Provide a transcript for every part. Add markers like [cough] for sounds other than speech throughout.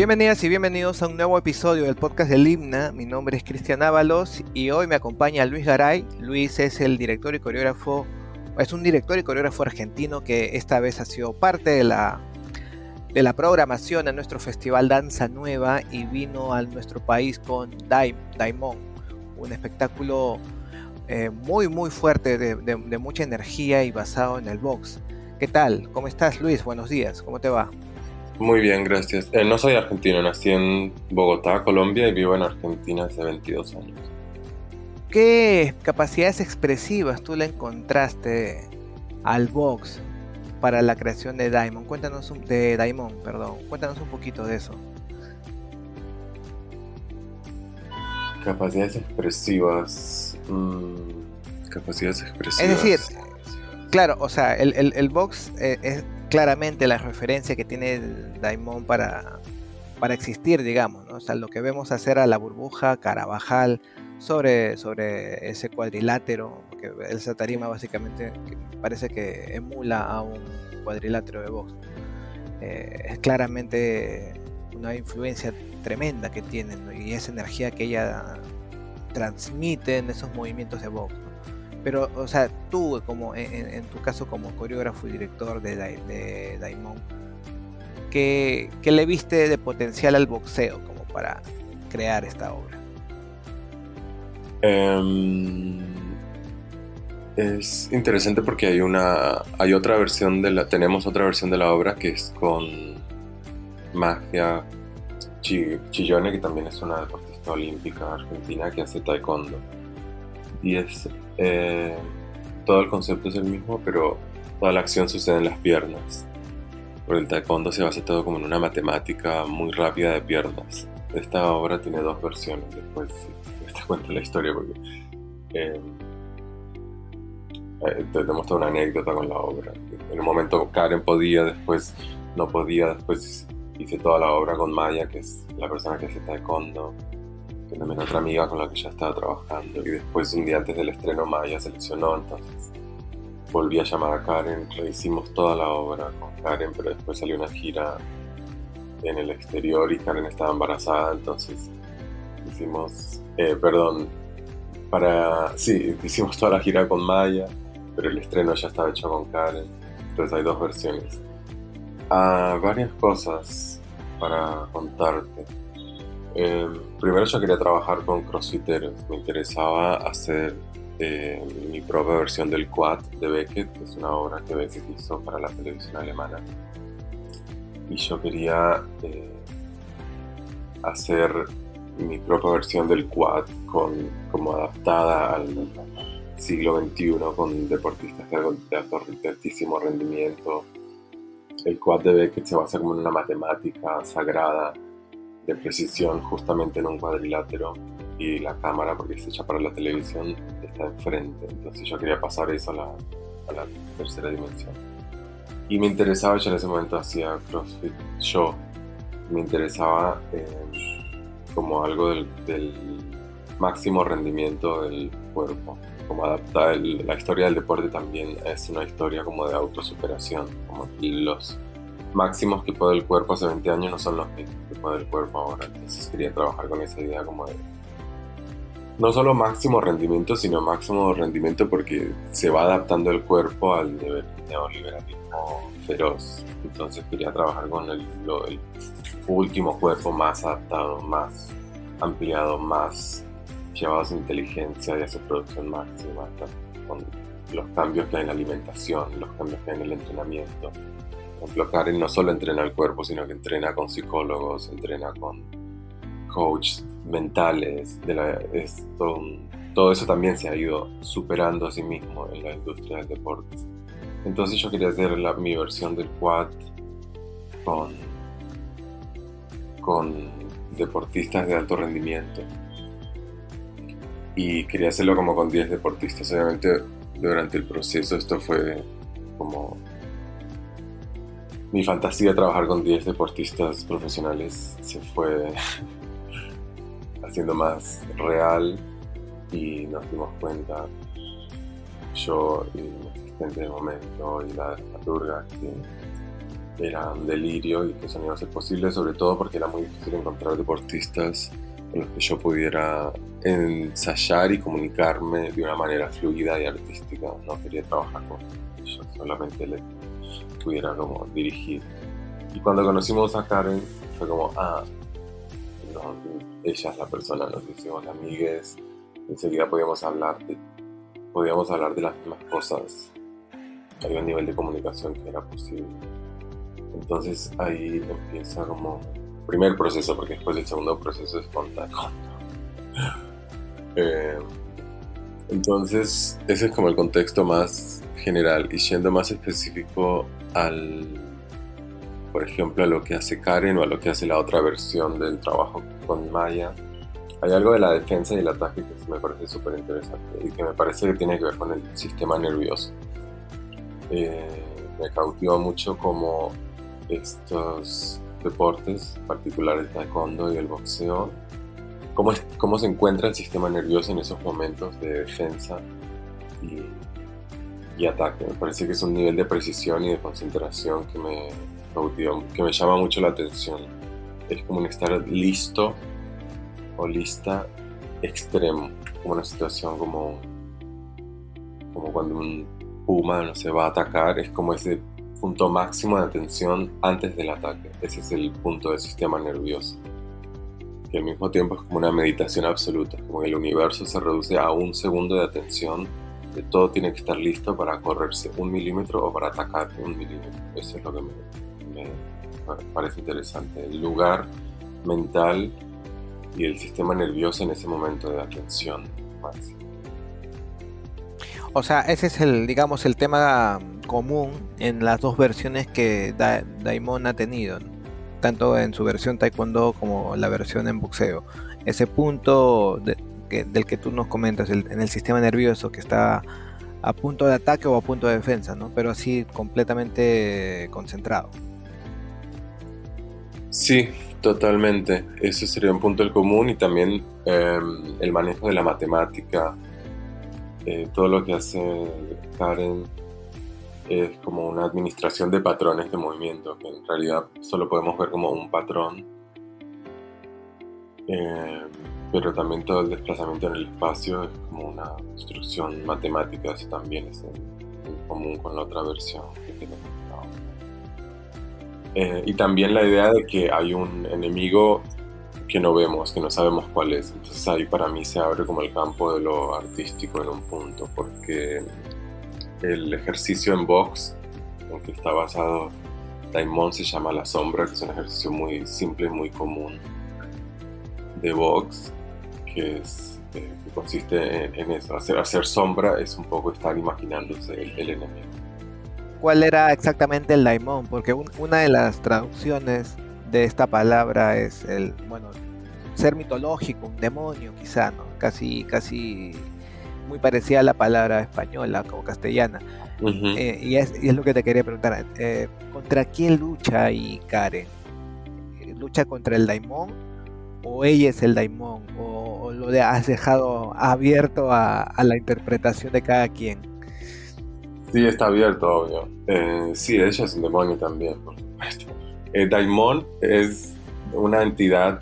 Bienvenidas y bienvenidos a un nuevo episodio del podcast del Himna. Mi nombre es Cristian Ábalos y hoy me acompaña Luis Garay. Luis es el director y coreógrafo, es un director y coreógrafo argentino que esta vez ha sido parte de la, de la programación de nuestro festival Danza Nueva y vino a nuestro país con Daim, Daimon, un espectáculo eh, muy muy fuerte, de, de mucha energía y basado en el box. ¿Qué tal? ¿Cómo estás Luis? Buenos días, ¿cómo te va? Muy bien, gracias. Eh, no soy argentino, nací en Bogotá, Colombia y vivo en Argentina hace 22 años. ¿Qué capacidades expresivas tú le encontraste al box para la creación de Diamond? Cuéntanos un, de Diamond, perdón. Cuéntanos un poquito de eso. Capacidades expresivas. Mm, capacidades expresivas. Es decir, claro, o sea, el, el, box eh, es claramente la referencia que tiene Daimon para, para existir, digamos, ¿no? O sea, lo que vemos hacer a la burbuja, Carabajal, sobre, sobre ese cuadrilátero, que esa tarima básicamente parece que emula a un cuadrilátero de box. Eh, es claramente una influencia tremenda que tiene y esa energía que ella transmite en esos movimientos de box. Pero, o sea, tú, como en, tu caso como coreógrafo y director de, de Daimon, ¿qué, le viste de potencial al boxeo como para crear esta obra? Em, es interesante porque hay una hay otra versión de la tenemos otra versión de la obra que es con Magia Chillone que también es una deportista olímpica argentina que hace taekwondo y es eh, todo el concepto es el mismo, pero toda la acción sucede en las piernas. Por el taekwondo se basa todo como en una matemática muy rápida de piernas. Esta obra tiene dos versiones, después te cuento la historia porque eh, una anécdota con la obra. En un momento Karen podía, después no podía, después hice toda la obra con Maya, que es la persona que hace taekwondo también otra amiga con la que ya estaba trabajando. Y después, un día antes del estreno, Maya se lesionó, entonces volví a llamar a Karen, hicimos toda la obra con Karen, pero después salió una gira en el exterior y Karen estaba embarazada, entonces hicimos, eh, perdón, para, sí, hicimos toda la gira con Maya, pero el estreno ya estaba hecho con Karen, entonces hay dos versiones. Ah, varias cosas para contarte. Em, primero yo quería trabajar con crossfiteros, me interesaba hacer eh, mi propia versión del Quad de Beckett, que es una obra que Beckett hizo para la televisión alemana. Y yo quería eh, hacer mi propia versión del Quad con, como adaptada al siglo XXI con deportistas de, de altísimo rendimiento. El Quad de Beckett se basa como en una matemática sagrada de precisión justamente en un cuadrilátero y la cámara, porque es hecha para la televisión, está enfrente. Entonces yo quería pasar eso a la, a la tercera dimensión. Y me interesaba, yo en ese momento hacía CrossFit yo, me interesaba eh, como algo del, del, máximo rendimiento del cuerpo, como adaptar la historia del deporte también es una historia como de autosuperación, como los máximos que puede el cuerpo hace 20 años no son los que, puede el cuerpo ahora. Entonces quería trabajar con esa idea como de no solo máximo rendimiento, sino máximo rendimiento porque se va adaptando el cuerpo al neoliberalismo feroz. Entonces quería trabajar con el, el último cuerpo más adaptado, más ampliado, más llevado a su inteligencia y a su producción máxima, con los cambios que hay en la alimentación, los cambios que hay en el entrenamiento, ejemplo, Karen no solo entrena el cuerpo, sino que entrena con psicólogos, entrena con coaches mentales. De todo, eso también se ha ido superando a sí mismo en la industria del deporte. Entonces yo quería hacer mi versión del quad con, con deportistas de alto rendimiento. Y quería hacerlo como con 10 deportistas. Obviamente durante el proceso esto fue como mi fantasía de trabajar con 10 deportistas profesionales se fue [laughs] haciendo más real y nos dimos cuenta, yo y mi asistente de momento y la dramaturga, que era un delirio y que eso no iba a ser posible, sobre todo porque era muy difícil encontrar deportistas con los que yo pudiera ensayar y comunicarme de una manera fluida y artística. No quería trabajar con ellos, solamente le pudiera como dirigir. Y cuando conocimos a Karen fue como, ah, no, ella es la persona, nos hicimos amigues, enseguida podíamos hablar de, podíamos hablar de las mismas cosas. Había un nivel de comunicación que era posible. Entonces ahí empieza como primer proceso, porque después el segundo proceso es contacto. [laughs] Eh, entonces ese es como el contexto más general y siendo más específico al, por ejemplo, a lo que hace Karen o a lo que hace la otra versión del trabajo con Maya, hay algo de la defensa y el ataque que me parece súper interesante y que me parece que tiene que ver con el sistema nervioso. Eh, me cautivó mucho como estos deportes, en particular el taekwondo y el boxeo, cómo, es, cómo se encuentra el sistema nervioso en esos momentos de defensa y, y, ataque. Me parece que es un nivel de precisión y de concentración que me que me llama mucho la atención. Es como estar listo o lista extremo, como una situación como, como cuando un puma se va a atacar, es como ese punto máximo de atención antes del ataque. Ese es el punto del sistema nervioso. Que al mismo tiempo es como una meditación absoluta, como el universo se reduce a un segundo de atención, que todo tiene que estar listo para correrse un milímetro o para atacar un milímetro. Eso es lo que me, parece interesante. El lugar mental y el sistema nervioso en ese momento de atención. O sea, ese es el, digamos, el tema común en las dos versiones que Daimon ha tenido, tanto en su versión taekwondo como la versión en boxeo. Ese punto del que tú nos comentas, en el sistema nervioso que está a punto de ataque o a punto de defensa, ¿no? Pero así completamente concentrado. Sí, totalmente. Ese sería un punto del común y también em, el manejo de la matemática, eh, todo lo que hace Karen es como una administración de patrones de movimiento, que en realidad solo podemos ver como un patrón, eh, pero también todo el desplazamiento en el espacio es como una construcción matemática, eso también es en, común con la otra versión que tenemos. Eh, y también la idea de que hay un enemigo que no vemos, que no sabemos cuál es. Entonces ahí para mí se abre como el campo de lo artístico en un punto, porque el ejercicio en box, en que está basado Daimon, se llama La Sombra, que es un ejercicio muy simple y muy común de box, que, es, eh, consiste en, eso. Hacer, hacer sombra es un poco estar imaginándose el, enemigo. ¿Cuál era exactamente el Daimon? Porque una de las traducciones de esta palabra es el, bueno, ser mitológico, un demonio quizá, ¿no? Casi, casi muy parecida a la palabra española o castellana. Eh, y, es, y, es, lo que te quería preguntar. Eh, ¿Contra quién lucha ahí Karen? ¿Lucha contra el daimón? ¿O ella es el daimón? ¿O, lo has dejado abierto a, la interpretación de cada quien? Sí, está abierto, obvio. sí, ella es un demonio también, por supuesto. daimón es una entidad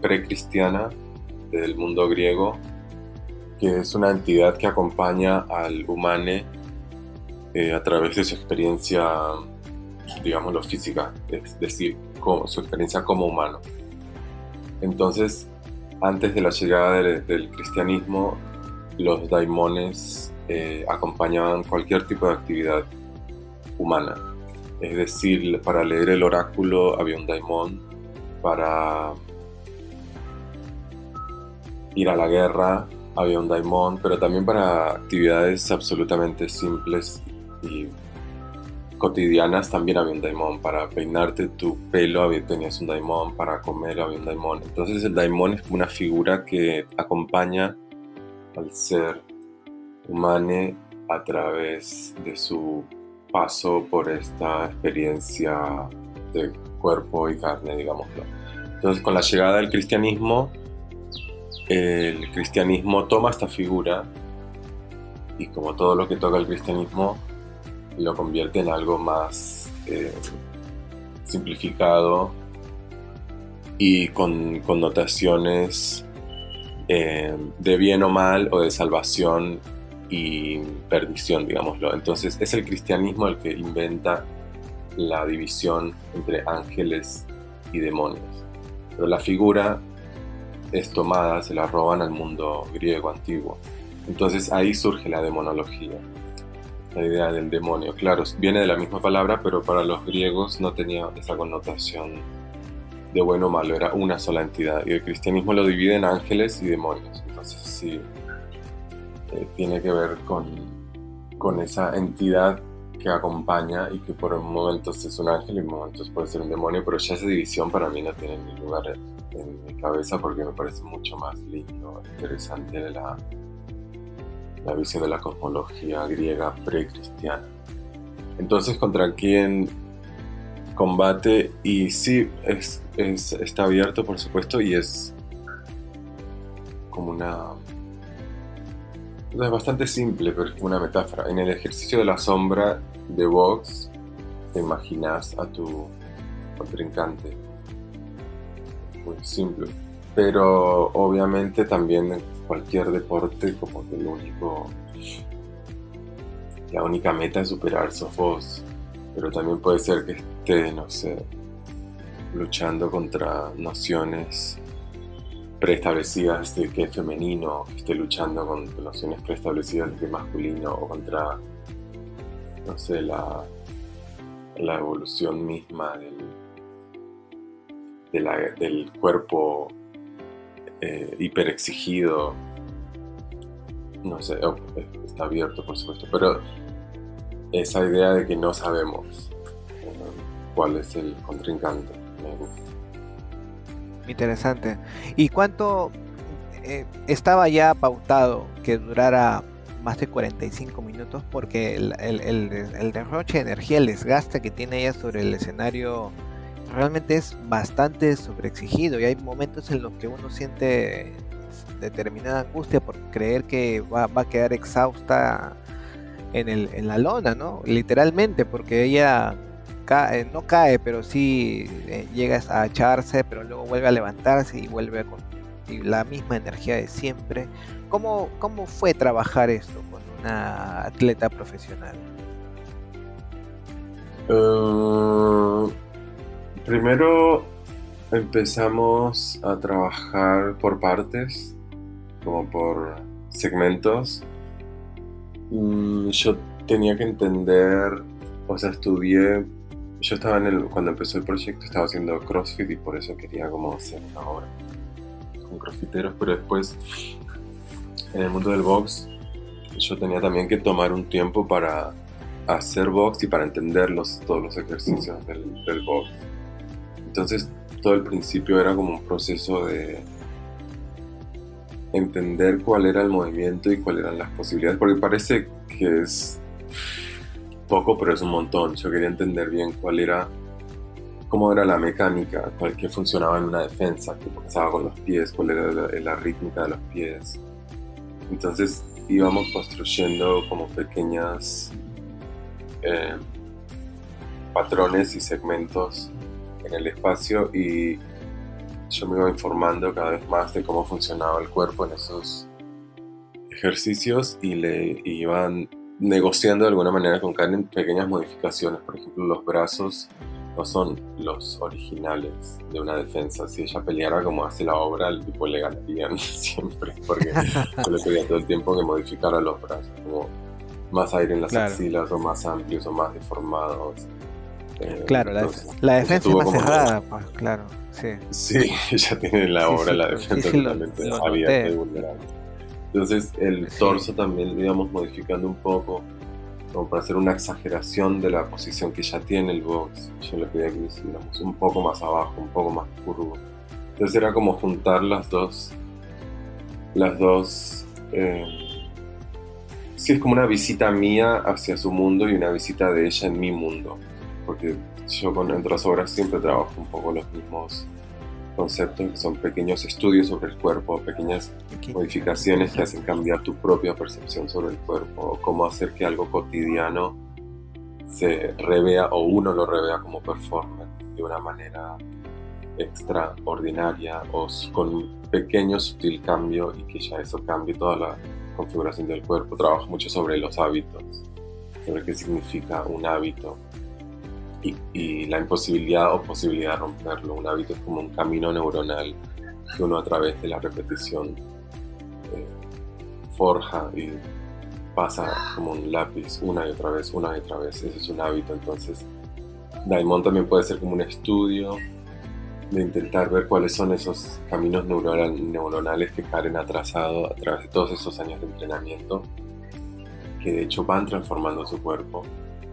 precristiana del mundo griego que es una entidad que acompaña al humane eh, a través de su experiencia, digámoslo, física, es decir, su experiencia como humano. Entonces, antes de la llegada del, cristianismo, los daimones eh, acompañaban cualquier tipo de actividad humana. Es decir, para leer el oráculo había un daimón, para ir a la guerra había un daimon, pero también para actividades absolutamente simples y cotidianas también había un daimon. Para peinarte tu pelo había, tenías un daimon, para comer había un daimon. Entonces el daimon es una figura que acompaña al ser humano a través de su paso por esta experiencia de cuerpo y carne, digámoslo. Entonces con la llegada del cristianismo el cristianismo toma esta figura y como todo lo que toca el cristianismo lo convierte en algo más, eh, simplificado y con connotaciones eh, de bien o mal o de salvación y perdición, digámoslo. Entonces es el cristianismo el que inventa la división entre ángeles y demonios. Pero la figura es tomada, se la roban al mundo griego antiguo. Entonces ahí surge la demonología, idea del demonio. Claro, viene de la misma palabra, pero para los griegos no tenía esa connotación de bueno o malo, era una sola entidad. Y el cristianismo lo divide en ángeles y demonios. Entonces sí, eh, tiene que ver con, con esa entidad que acompaña y que por momentos es un ángel y por momentos puede ser un demonio, pero ya esa división para mí no tiene ni lugar en mi cabeza porque me parece mucho más lindo, interesante la, la visión de la cosmología griega precristiana. Entonces, ¿contra quién combate? Y sí, es, es, está abierto, por supuesto, y es como una... Es bastante simple, pero es como una metáfora. En el ejercicio de la sombra de Vox, te imaginas a tu contrincante. Muy simple. Pero obviamente también cualquier deporte, como que el único. La única meta es superar sos vos. Pero también puede ser que esté, no sé, luchando contra nociones preestablecidas de que es femenino, que esté luchando con nociones preestablecidas de que es masculino, o contra, no sé, la, la evolución misma del, del cuerpo eh, hiper exigido. No sé, oh, está abierto por supuesto, pero esa idea de que no sabemos cuál es el contrincante me gusta. Interesante. ¿Y cuánto eh, estaba ya pautado que durara más de 45 minutos? Porque el, el, el derroche de energía, el desgaste que tiene ella sobre el escenario realmente es bastante sobreexigido y hay momentos en los que uno siente determinada angustia por creer que va, a quedar exhausta en, el, en la lona, ¿no? Literalmente, porque ella cae, no cae, pero sí eh, llega a echarse, pero luego vuelve a levantarse y vuelve con la misma energía de siempre. ¿Cómo, cómo fue trabajar esto con una atleta profesional? Uh, Primero empezamos a trabajar por partes, como por segmentos. Yo tenía que entender, o sea, estudié, yo estaba en el, cuando empezó el proyecto estaba haciendo CrossFit y por eso quería como hacer obra con crossfiteros, pero después en el mundo del box yo tenía también que tomar un tiempo para hacer box y para entender todos los ejercicios del, del box. Entonces todo el principio era como un proceso de entender cuál era el movimiento y cuáles eran las posibilidades, porque parece que es poco, pero es un montón. Yo quería entender bien cuál era, cómo era la mecánica, cuál que funcionaba en una defensa, qué pasaba con los pies, cuál era la, rítmica de los pies. Entonces íbamos construyendo como pequeñas eh, patrones y segmentos en el espacio y yo me iba informando cada vez más de cómo funcionaba el cuerpo en esos ejercicios y le iban negociando de alguna manera con cada pequeñas modificaciones. Por ejemplo, los brazos no son los originales de una defensa. Si ella peleara como hace la obra, el tipo le ganarían [laughs] siempre, porque yo le pedía todo el tiempo que modificara los brazos, como más aire en las axilas o más amplios o más deformados. Eh, claro, la, defensa es más cerrada, pues, claro, sí. Sí, [laughs] ya tiene la obra, la defensa totalmente abierta y vulnerable. Entonces el torso también lo íbamos modificando un poco, como para hacer una exageración de la posición que ya tiene el box. Yo le pedía que lo hiciéramos un poco más abajo, un poco más curvo. Entonces era como juntar las dos, las dos... Eh, sí, es como una visita mía hacia su mundo y una visita de ella en mi mundo porque yo con otras obras siempre trabajo un poco los mismos conceptos, que son pequeños estudios sobre el cuerpo, pequeñas modificaciones que hacen cambiar tu propia percepción sobre el cuerpo, o cómo hacer que algo cotidiano se revea o uno lo revea como performance. de una manera extraordinaria o con un pequeño sutil cambio y que ya eso cambie toda la configuración del cuerpo. Trabajo mucho sobre los hábitos, sobre qué significa un hábito y, la imposibilidad o posibilidad de romperlo. Un hábito es como un camino neuronal que uno a través de la repetición eh, forja y pasa como un lápiz una y otra vez, una y otra vez. Ese es un hábito. Entonces, Daimon también puede ser como un estudio de intentar ver cuáles son esos caminos neuronales que Karen ha trazado a través de todos esos años de entrenamiento, que de hecho van transformando su cuerpo,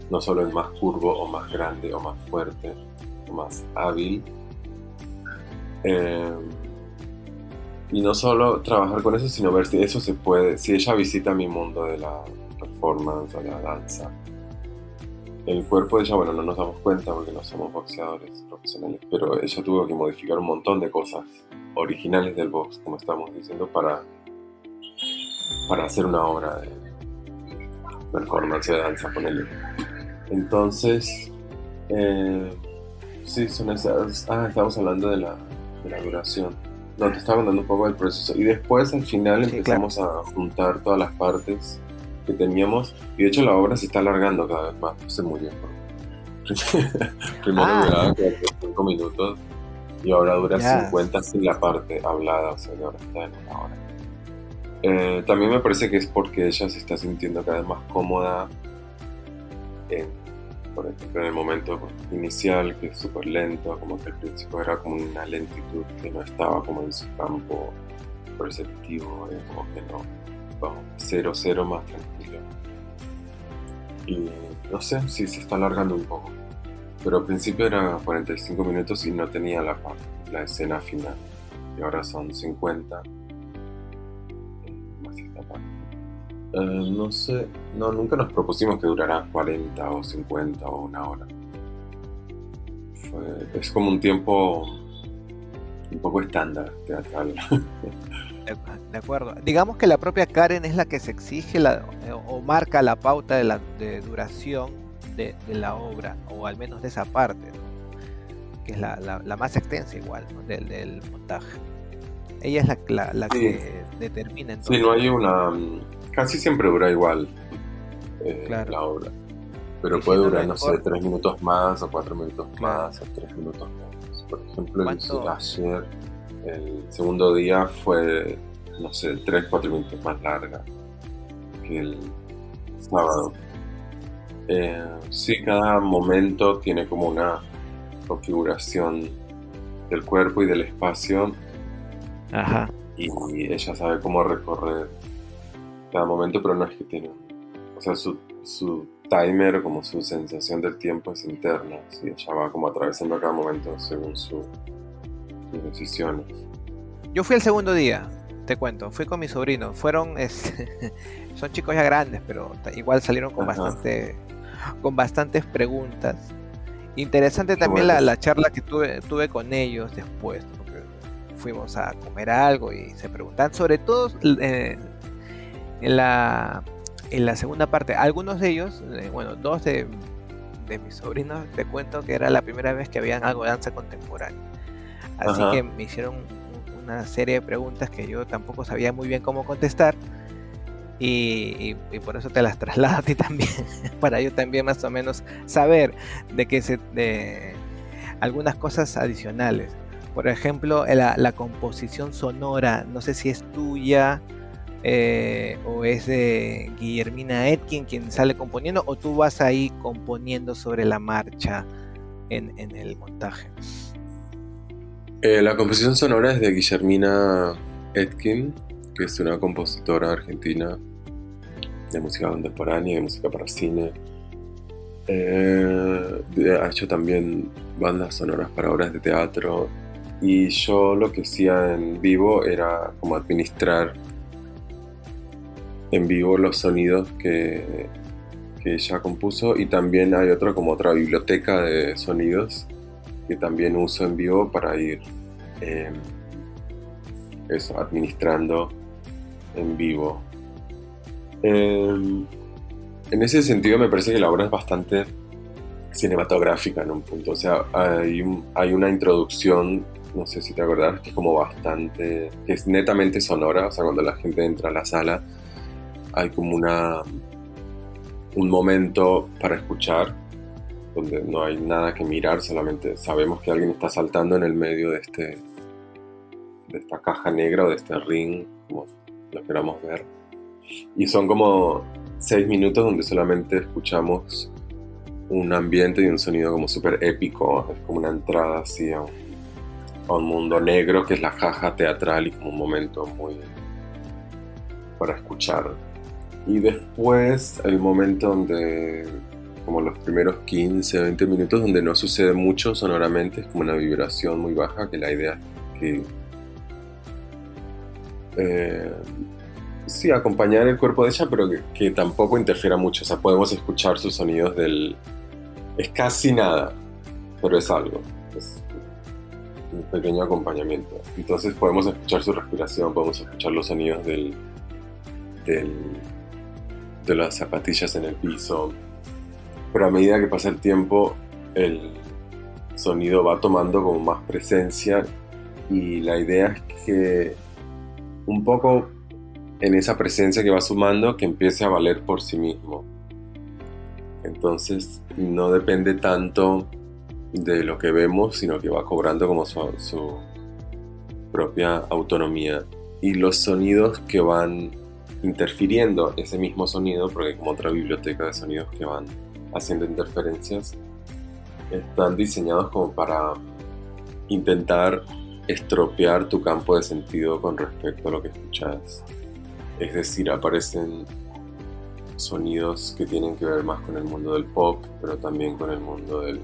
no solo es más curvo o más grande o más fuerte o más hábil, eh, y no solo trabajar con eso, sino ver si eso se puede, si ella visita mi mundo de la performance o la danza, el cuerpo de ella, bueno, no nos damos cuenta porque no somos boxeadores profesionales, pero ella tuvo que modificar un montón de cosas originales del box, como estamos diciendo, para, para hacer una obra de performance de danza, con él. Entonces, eh, sí, son esas. Ah, estamos hablando de la, de la duración. No, te estaba contando un poco del proceso. Y después, al final, empezamos a juntar todas las partes que teníamos. Y de hecho la obra se está alargando cada vez más. Se murió. [laughs] Primero ah. duraba 45 minutos y ahora dura 50 sin la parte hablada, o sea ahora está en una hora. Eh, también me parece que es porque ella se está sintiendo cada vez más cómoda por ejemplo, en el momento inicial, que es súper lento, como que al principio era como una lentitud que no estaba como en su campo perceptivo, eh, como que no, vamos, cero, cero más tranquilo. Y no sé si se está alargando un poco. Pero al principio era 45 minutos y no tenía la, la escena final. Y ahora son 50. Eh, no sé, no, nunca nos propusimos que durara 40 o 50 o una hora. es como un tiempo un poco estándar teatral. De acuerdo. Digamos que la propia Karen es la que se exige la, o marca la pauta de la de duración de, la obra, o al menos de esa parte, que es la, la, más extensa igual del, del, montaje. Ella es la, la que determina. Entonces, sí, no hay una... Casi siempre dura igual eh, la obra. Pero puede durar, no sé, tres minutos más, o cuatro minutos más, o tres minutos menos. Por ejemplo, el ayer el segundo día fue, no sé, 3-4 minutos más larga que el sábado. Eh, sí, cada momento tiene como una configuración del cuerpo y del espacio. Ajá. Y ella sabe cómo recorrer cada momento, pero no es que tiene. O sea, su, su timer, como su sensación del tiempo es interna. ¿sí? Ella va como atravesando cada momento según su decisiones. Yo fui el segundo día, te cuento, fui con mi sobrino. Fueron, [laughs] son chicos ya grandes, pero igual salieron con bastante, con bastantes preguntas. Interesante también la, charla que tuve, tuve con ellos después, porque fuimos a comer algo y se preguntan, sobre todo eh, en, la, en la segunda parte, algunos de ellos, eh, bueno, dos de, de mis sobrinos, te cuento que era la primera vez que habían algo de danza contemporánea. Así que me hicieron una serie de preguntas que yo tampoco sabía muy bien cómo contestar. Y, por eso te las traslado a ti también, [laughs] para yo también más o menos saber de qué se, de algunas cosas adicionales. Por ejemplo, la, la composición sonora, no sé si es tuya eh, o es de Guillermina Etkin quien sale componiendo, o tú vas ahí componiendo sobre la marcha en, el montaje. Eh, la composición sonora es de Guillermina Etkin, que es una compositora argentina de música contemporánea, y de música para cine. Eh, ha hecho también bandas sonoras para obras de teatro. Y yo lo que hacía en vivo era como administrar en vivo los sonidos que, que ella compuso. Y también hay otra como otra biblioteca de sonidos que también uso en vivo para ir em, eso, administrando en vivo. Em, en ese sentido me parece que la obra es bastante cinematográfica en un punto. O sea, hay, hay una introducción, no sé si te acordás, que es como bastante, que es netamente sonora, o sea, cuando la gente entra a la sala, hay como una un momento para escuchar, donde no hay nada que mirar, solamente sabemos que alguien está saltando en el medio de este de esta caja negra o de este ring, como lo queramos ver. Y son como seis minutos donde solamente escuchamos un ambiente y un sonido como súper épico, es como una entrada así a un, mundo negro que es la caja teatral y como un momento muy para escuchar. Y después el momento donde, como los primeros 15, 20 minutos, donde no sucede mucho sonoramente, es como una vibración muy baja, que la idea es que... Eh, sí, acompañar el cuerpo de ella, pero que, tampoco interfiera mucho. O sea, podemos escuchar sus sonidos del... Es casi nada, pero es algo. Es un pequeño acompañamiento. Entonces podemos escuchar su respiración, podemos escuchar los sonidos del, del, de las zapatillas en el piso. Pero a medida que pasa el tiempo, el sonido va tomando como más presencia y la idea es que un poco en esa presencia que va sumando que empiece a valer por sí mismo. Entonces no depende tanto de lo que vemos, sino que va cobrando como su, su propia autonomía. Y los sonidos que van interfiriendo ese mismo sonido, porque hay como otra biblioteca de sonidos que van haciendo interferencias, están diseñados como para intentar estropear tu campo de sentido con respecto a lo que escuchas. Es decir, aparecen sonidos que tienen que ver más con el mundo del pop, pero también con el mundo del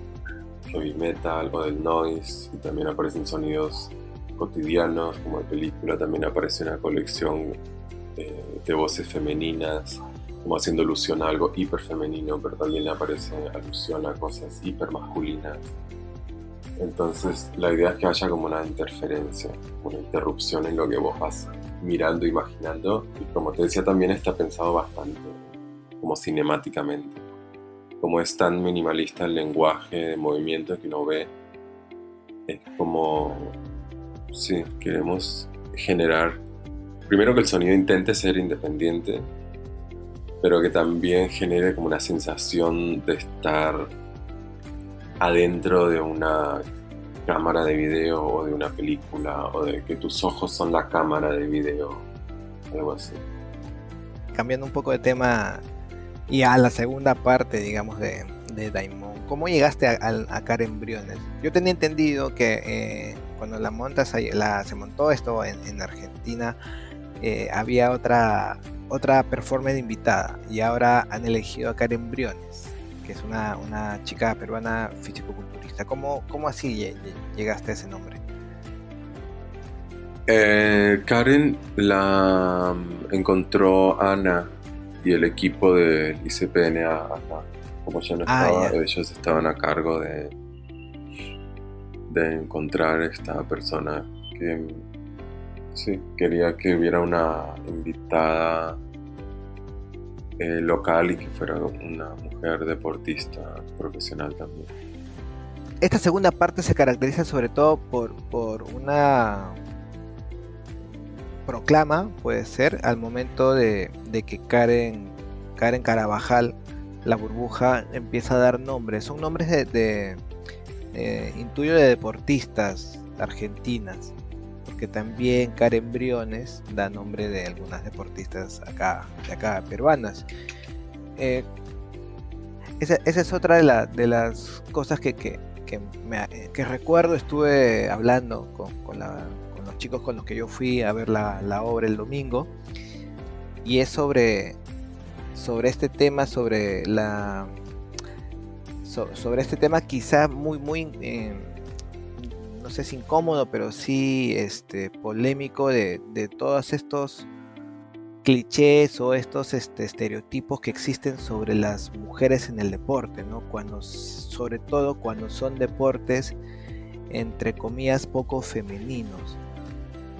heavy metal o del noise, y también aparecen sonidos cotidianos como de película, también aparece una colección eh, de voces femeninas, como haciendo alusión a algo hiper femenino, pero también aparece alusión a cosas hiper masculinas. Entonces la idea es que haya como una interferencia, una interrupción en lo que vos vas mirando, imaginando. Y como te decía, también está pensado bastante como cinemáticamente. Como es tan minimalista el lenguaje de movimiento que uno ve, es como, sí, queremos generar, primero que el sonido intente ser independiente, pero que también genere como una sensación de estar adentro de una cámara de video o de una película o de que tus ojos son la cámara de video, algo así. Cambiando un poco de tema y a la segunda parte, digamos, de, de Daimon, ¿cómo llegaste a, Karen Briones? Yo tenía entendido que eh, cuando la montas, se montó esto en, Argentina, eh, había otra otra performance invitada y ahora han elegido a Karen Briones, que es una, una chica peruana físico-cultural ¿Cómo, cómo así llegaste a ese nombre? Eh, Karen la mm, encontró Ana y el equipo de ICPNA acá. Como ya no ah, estaba, ellos estaban a cargo de, de encontrar esta persona que sí, quería que hubiera una invitada eh, local y que fuera una mujer deportista profesional también esta segunda parte se caracteriza sobre todo por, por una proclama, puede ser, al momento de, que Karen, Karen Carabajal, la burbuja, empieza a dar nombres. Son nombres de, de eh, intuyo de deportistas argentinas, porque también Karen Briones da nombre de algunas deportistas acá, de acá peruanas. Eh, esa, es otra de, de las cosas que, que, que, recuerdo estuve hablando con, los chicos con los que yo fui a ver la, obra el domingo y es sobre, sobre este tema, sobre la sobre este tema quizá muy muy eh, no sé si incómodo pero sí este polémico de, de todos estos clichés o estos este, estereotipos que existen sobre las mujeres en el deporte, ¿no? Cuando, sobre todo cuando son deportes entre comillas poco femeninos.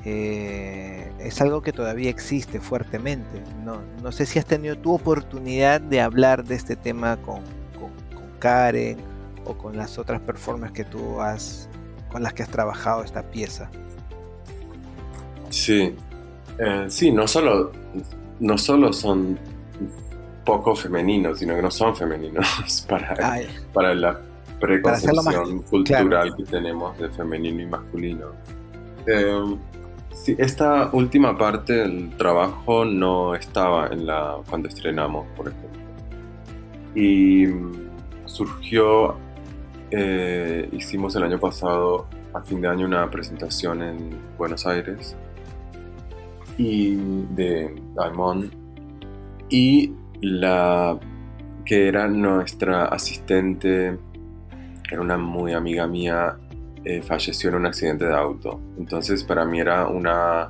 Eh, es algo que todavía existe fuertemente. No, no, sé si has tenido tu oportunidad de hablar de este tema con, con, Karen o con las otras performances que tú has, con las que has trabajado esta pieza. Sí, eh, sí, no solo, no solo son poco femeninos, sino que no son femeninos [laughs] para, para la preconcepción cultural que tenemos de femenino y masculino. Eh, sí, esta última parte del trabajo no estaba en la cuando estrenamos, por ejemplo. Y surgió, eh, hicimos el año pasado, a fin de año, una presentación en Buenos Aires y de Daimon y la que era nuestra asistente, era una muy amiga mía, eh, falleció en un accidente de auto. Entonces para mí era una...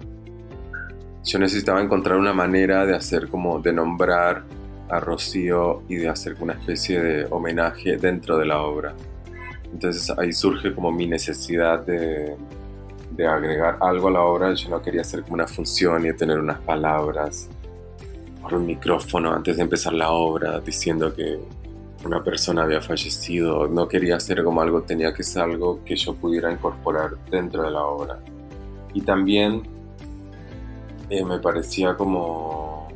Yo necesitaba encontrar una manera de hacer como, de nombrar a Rocío y de hacer una especie de homenaje dentro de la obra. Entonces ahí surge como mi necesidad de, agregar algo a la obra. Yo no quería hacer como una función y tener unas palabras por un micrófono antes de empezar la obra diciendo que una persona había fallecido. No quería hacer como algo, tenía que ser algo que yo pudiera incorporar dentro de la obra. Y también eh, me parecía como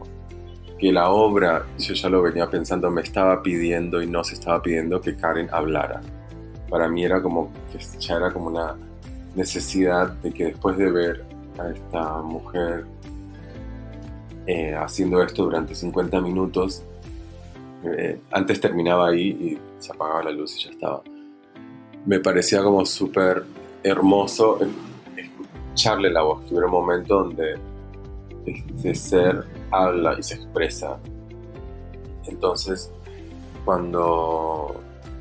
que la obra, yo ya lo venía pensando, me estaba pidiendo y no se estaba pidiendo que Karen hablara. Para mí era como que ya era como una necesidad de que después de ver a esta mujer eh, haciendo esto durante 50 minutos, eh, antes terminaba ahí y se apagaba la luz y ya estaba. Me parecía como súper hermoso escucharle la voz, que hubiera un momento donde este ser habla y se expresa. Entonces, cuando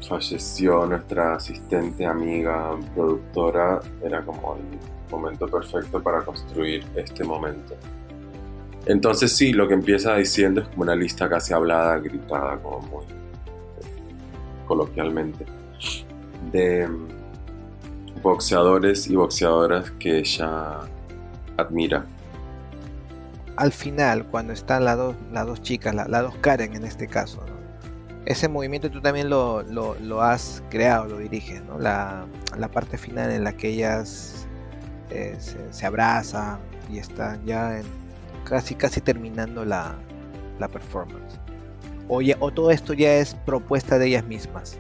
falleció nuestra asistente, amiga, productora, era como el momento perfecto para construir este momento. Entonces sí, lo que empieza diciendo es como una lista casi hablada, gritada, como muy coloquialmente, de boxeadores y boxeadoras que ella admira. Al final, cuando están las dos, las dos chicas, las dos Karen en este caso, ese movimiento tú también lo, has creado, lo diriges, ¿no? la, parte final en la que ellas eh, se, abrazan y están ya en, casi casi terminando la, performance. O, o todo esto ya es propuesta de ellas mismas.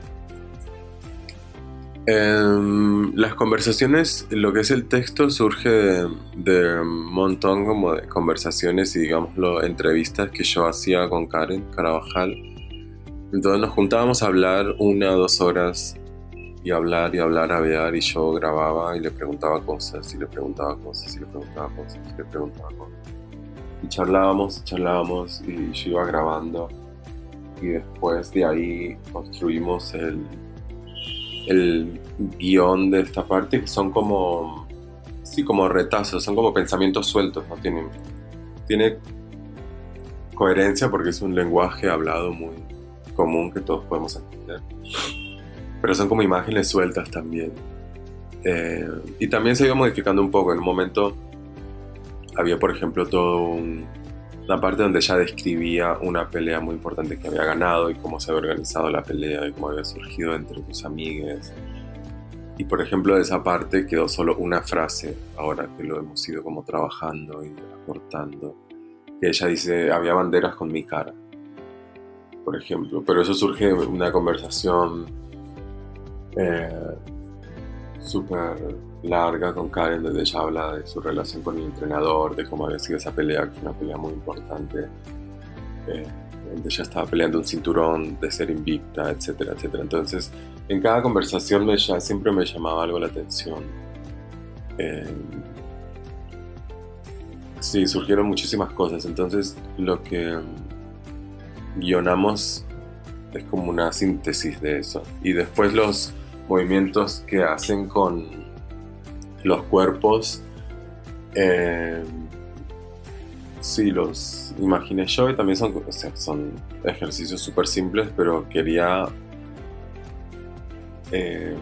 Em, las conversaciones, lo que es el texto surge de, un montón como de conversaciones y digámoslo entrevistas que yo hacía con Karen Carabajal. Entonces nos juntábamos a hablar una o dos horas y hablar y hablar, a ver y yo grababa y le preguntaba cosas y le preguntaba cosas y le preguntaba cosas y le preguntaba cosas. Y charlábamos, charlábamos y yo iba grabando. Y después de ahí construimos el, el guion de esta parte que son como, sí, como retazos, son como pensamientos sueltos, no tienen, tiene coherencia porque es un lenguaje hablado muy común que todos podemos entender, pero son como imágenes sueltas también. Eh, y también se iba modificando un poco, en un momento había, por ejemplo, toda una parte donde ella describía una pelea muy importante que había ganado y cómo se había organizado la pelea y cómo había surgido entre sus amigues. Y por ejemplo, de esa parte quedó solo una frase, ahora que lo hemos ido como trabajando y aportando, que ella dice, había banderas con mi cara, por ejemplo. Pero eso surge de una conversación eh, súper larga con Karen, donde ella habla de su relación con el entrenador, de cómo había sido esa pelea, que fue una pelea muy importante, eh, donde ella estaba peleando un cinturón de ser invicta, etcétera, etcétera. Entonces, en cada conversación me, siempre me llamaba algo la atención. Eh, sí, surgieron muchísimas cosas. Entonces, lo que guionamos es como una síntesis de eso. Y después los movimientos que hacen con los cuerpos. Eh, sí, los imaginé yo y también son, son ejercicios súper simples, pero quería eh,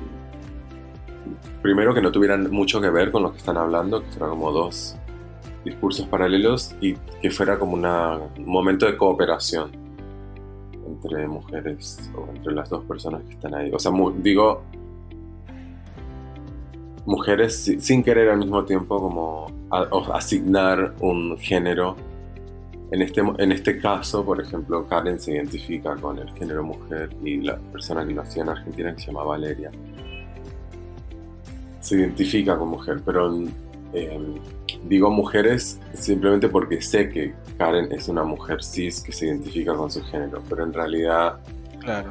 primero que no tuvieran mucho que ver con lo que están hablando, que fueran como dos discursos paralelos y que fuera como un momento de cooperación entre mujeres o entre las dos personas que están ahí. O sea, digo, mujeres sin querer al mismo tiempo como asignar un género. En este, en este caso, por ejemplo, Karen se identifica con el género mujer y la persona que hacía en Argentina, que se llama Valeria, se identifica con mujer, pero em, digo mujeres simplemente porque sé que Karen es una mujer cis que se identifica con su género, pero en realidad claro.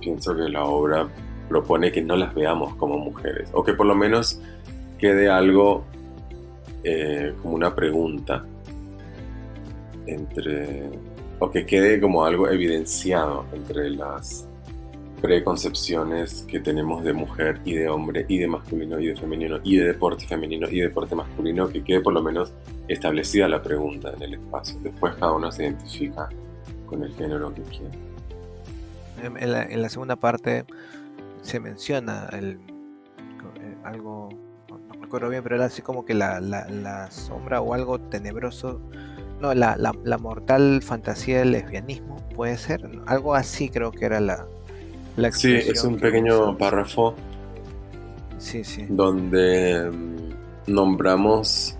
pienso que la obra propone que no las veamos como mujeres, o que por lo menos quede algo eh, como una pregunta entre, o que quede como algo evidenciado entre las preconcepciones que tenemos de mujer y de hombre y de masculino y de femenino y de deporte femenino y de deporte masculino, que quede por lo menos establecida la pregunta en el espacio. Después cada uno se identifica con el género que quiere. en la segunda parte se menciona el, eh, algo, no, me acuerdo bien, pero era así como que la, la, sombra o algo tenebroso, no, la, la, mortal fantasía del lesbianismo, puede ser, algo así creo que era la, la Sí, es un pequeño párrafo. Sí, sí. donde mm, nombramos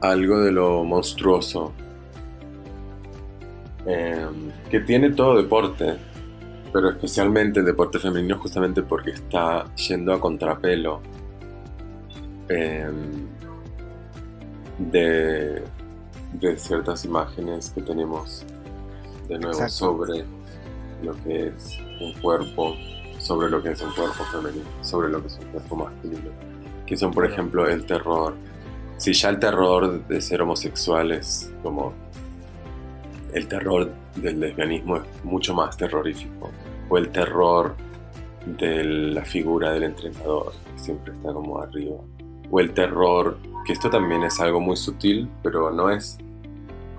algo de lo monstruoso. Em, que tiene todo deporte pero especialmente el deporte femenino justamente porque está yendo a contrapelo em, de, de, ciertas imágenes que tenemos de nuevo sobre lo que es un cuerpo, sobre lo que es un cuerpo femenino, sobre lo que es un cuerpo masculino, que son por ejemplo el terror. Si ya el terror de ser homosexuales como el terror del lesbianismo es mucho más terrorífico. O el terror de la figura del entrenador, que siempre está como arriba. O el terror, que esto también es algo muy sutil, pero no es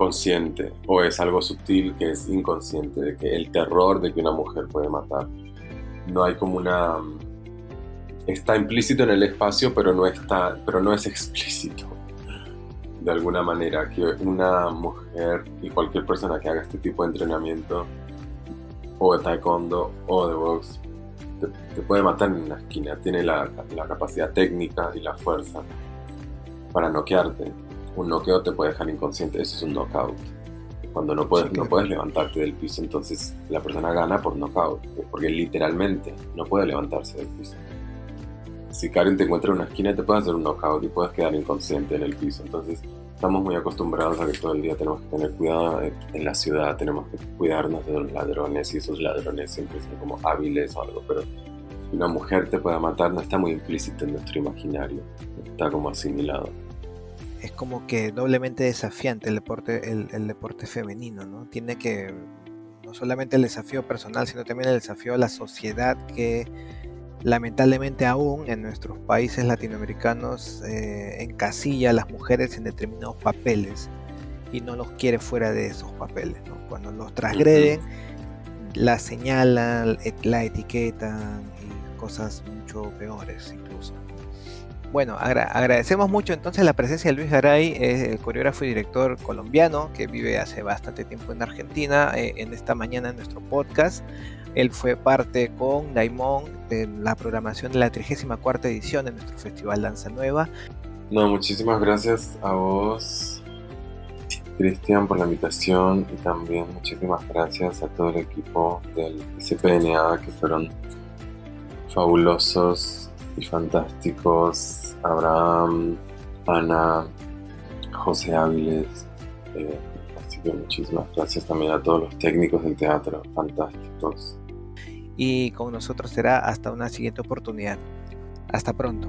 consciente. O es algo sutil que es inconsciente, de que el terror de que una mujer puede matar. No hay como una... Está implícito en el espacio, pero no, está, pero no es explícito de alguna manera que una mujer y cualquier persona que haga este tipo de entrenamiento o de taekwondo o de box te, puede matar en una esquina, tiene la, la, capacidad técnica y la fuerza para noquearte. Un noqueo te puede dejar inconsciente, eso es un knockout. Cuando no puedes, no puedes levantarte del piso, entonces la persona gana por knockout, porque literalmente no puede levantarse del piso si Karen te encuentra en una esquina te puede hacer un knockout y puedes quedar inconsciente en el piso. Entonces estamos muy acostumbrados a que todo el día tenemos que tener cuidado en la ciudad, tenemos que cuidarnos de los ladrones y esos ladrones siempre son como hábiles o algo, pero una mujer te pueda matar no está muy implícito en nuestro imaginario, está como asimilado. Como que doblemente desafiante el deporte, el, el deporte femenino, ¿no? Tiene que no solamente el desafío personal, sino también el desafío a la sociedad que lamentablemente aún en nuestros países latinoamericanos eh, encasilla a las mujeres en determinados papeles y no los quiere fuera de esos papeles. Cuando los transgreden, las señalan, la etiquetan y cosas mucho peores incluso. Bueno, agradecemos mucho entonces la presencia de Luis Garay, el coreógrafo y director colombiano que vive hace bastante tiempo en Argentina, eh, en esta mañana en nuestro podcast. Él fue parte con Daimon de la programación de la 34 edición de nuestro Festival Danza Nueva. No, muchísimas gracias a vos, Cristian, por la invitación y también muchísimas gracias a todo el equipo del CPNA que fueron fabulosos y fantásticos. Abraham, Ana, José Áviles. Eh, así que muchísimas gracias también a todos los técnicos del teatro, fantásticos y con nosotros será hasta una siguiente oportunidad. Hasta pronto.